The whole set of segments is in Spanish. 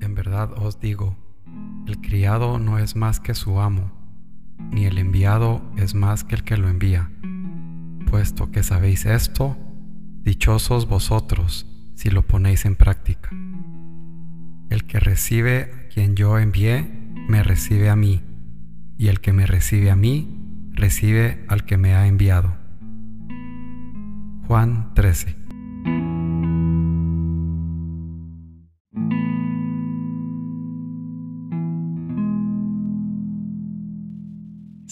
en verdad os digo, el criado no es más que su amo, ni el enviado es más que el que lo envía. Puesto que sabéis esto, dichosos vosotros si lo ponéis en práctica. El que recibe a quien yo envié, me recibe a mí, y el que me recibe a mí, recibe al que me ha enviado. Juan 13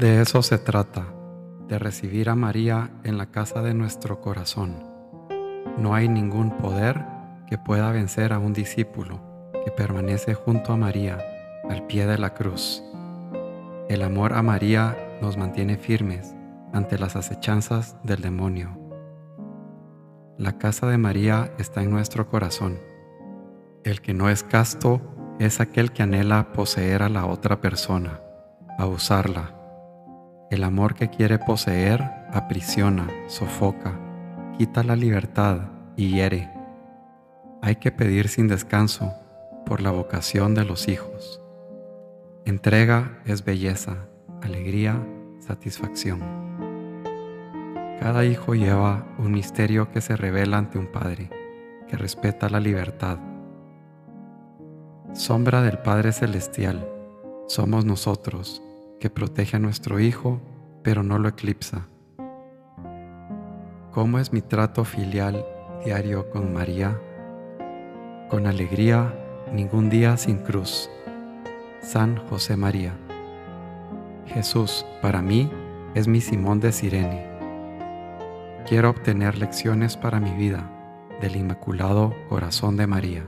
De eso se trata, de recibir a María en la casa de nuestro corazón. No hay ningún poder que pueda vencer a un discípulo que permanece junto a María al pie de la cruz. El amor a María nos mantiene firmes ante las acechanzas del demonio. La casa de María está en nuestro corazón. El que no es casto es aquel que anhela poseer a la otra persona, a usarla el amor que quiere poseer aprisiona, sofoca, quita la libertad y hiere. Hay que pedir sin descanso por la vocación de los hijos. Entrega es belleza, alegría, satisfacción. Cada hijo lleva un misterio que se revela ante un Padre, que respeta la libertad. Sombra del Padre Celestial, somos nosotros que protege a nuestro Hijo, pero no lo eclipsa. ¿Cómo es mi trato filial diario con María? Con alegría, ningún día sin cruz. San José María. Jesús, para mí, es mi Simón de Sirene. Quiero obtener lecciones para mi vida del Inmaculado Corazón de María.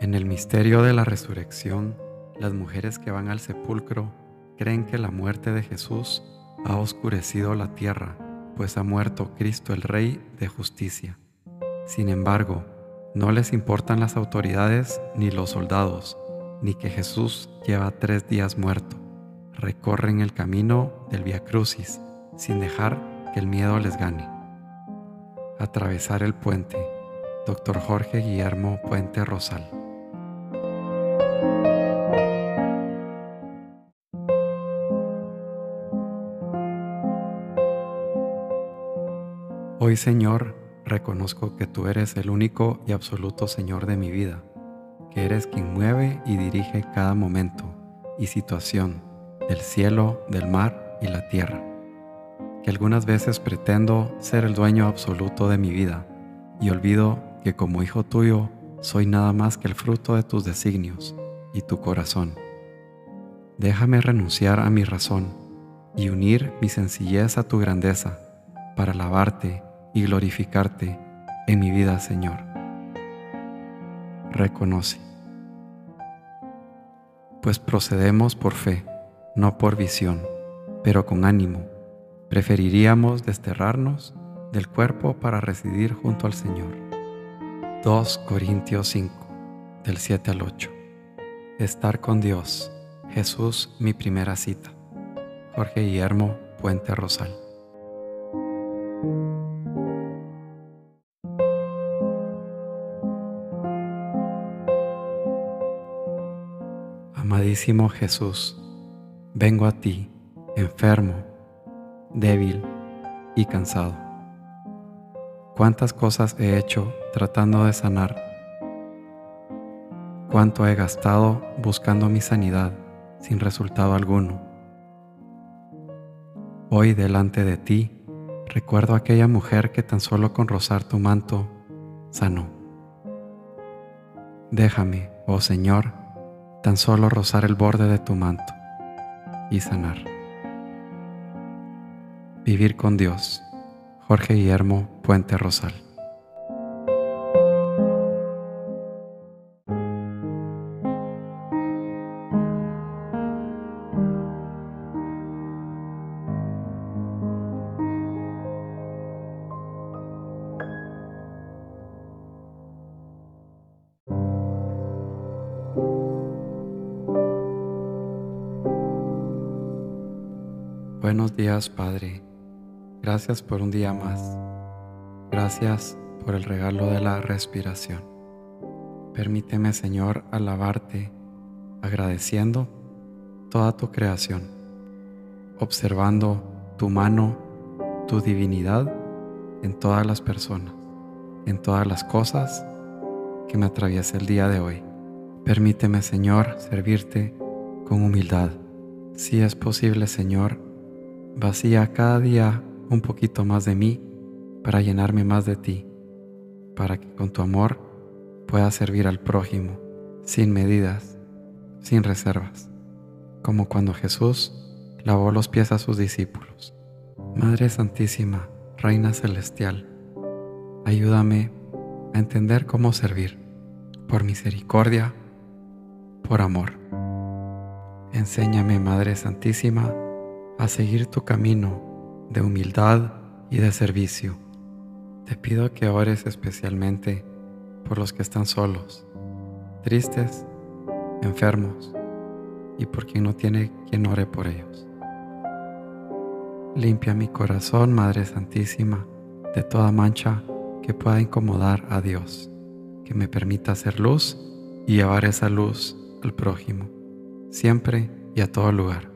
En el misterio de la resurrección, las mujeres que van al sepulcro creen que la muerte de Jesús ha oscurecido la tierra, pues ha muerto Cristo el Rey de justicia. Sin embargo, no les importan las autoridades ni los soldados, ni que Jesús lleva tres días muerto. Recorren el camino del Via Crucis sin dejar que el miedo les gane. Atravesar el puente. Dr. Jorge Guillermo Puente Rosal. Señor, reconozco que tú eres el único y absoluto Señor de mi vida, que eres quien mueve y dirige cada momento y situación del cielo, del mar y la tierra, que algunas veces pretendo ser el dueño absoluto de mi vida y olvido que como hijo tuyo soy nada más que el fruto de tus designios y tu corazón. Déjame renunciar a mi razón y unir mi sencillez a tu grandeza para alabarte y glorificarte en mi vida, Señor. Reconoce. Pues procedemos por fe, no por visión, pero con ánimo. Preferiríamos desterrarnos del cuerpo para residir junto al Señor. 2 Corintios 5, del 7 al 8. Estar con Dios. Jesús, mi primera cita. Jorge Guillermo Puente Rosal. Amadísimo Jesús, vengo a ti, enfermo, débil y cansado. ¿Cuántas cosas he hecho tratando de sanar? ¿Cuánto he gastado buscando mi sanidad sin resultado alguno? Hoy delante de ti recuerdo a aquella mujer que tan solo con rozar tu manto sanó. Déjame, oh Señor, tan solo rozar el borde de tu manto y sanar. Vivir con Dios. Jorge Guillermo Puente Rosal. Buenos días, Padre. Gracias por un día más. Gracias por el regalo de la respiración. Permíteme, Señor, alabarte, agradeciendo toda tu creación, observando tu mano, tu divinidad en todas las personas, en todas las cosas que me atraviesa el día de hoy. Permíteme, Señor, servirte con humildad. Si es posible, Señor, Vacía cada día un poquito más de mí para llenarme más de ti, para que con tu amor pueda servir al prójimo, sin medidas, sin reservas, como cuando Jesús lavó los pies a sus discípulos. Madre Santísima, Reina Celestial, ayúdame a entender cómo servir, por misericordia, por amor. Enséñame, Madre Santísima, a seguir tu camino de humildad y de servicio. Te pido que ores especialmente por los que están solos, tristes, enfermos y por quien no tiene quien ore por ellos. Limpia mi corazón, Madre Santísima, de toda mancha que pueda incomodar a Dios, que me permita hacer luz y llevar esa luz al prójimo, siempre y a todo lugar.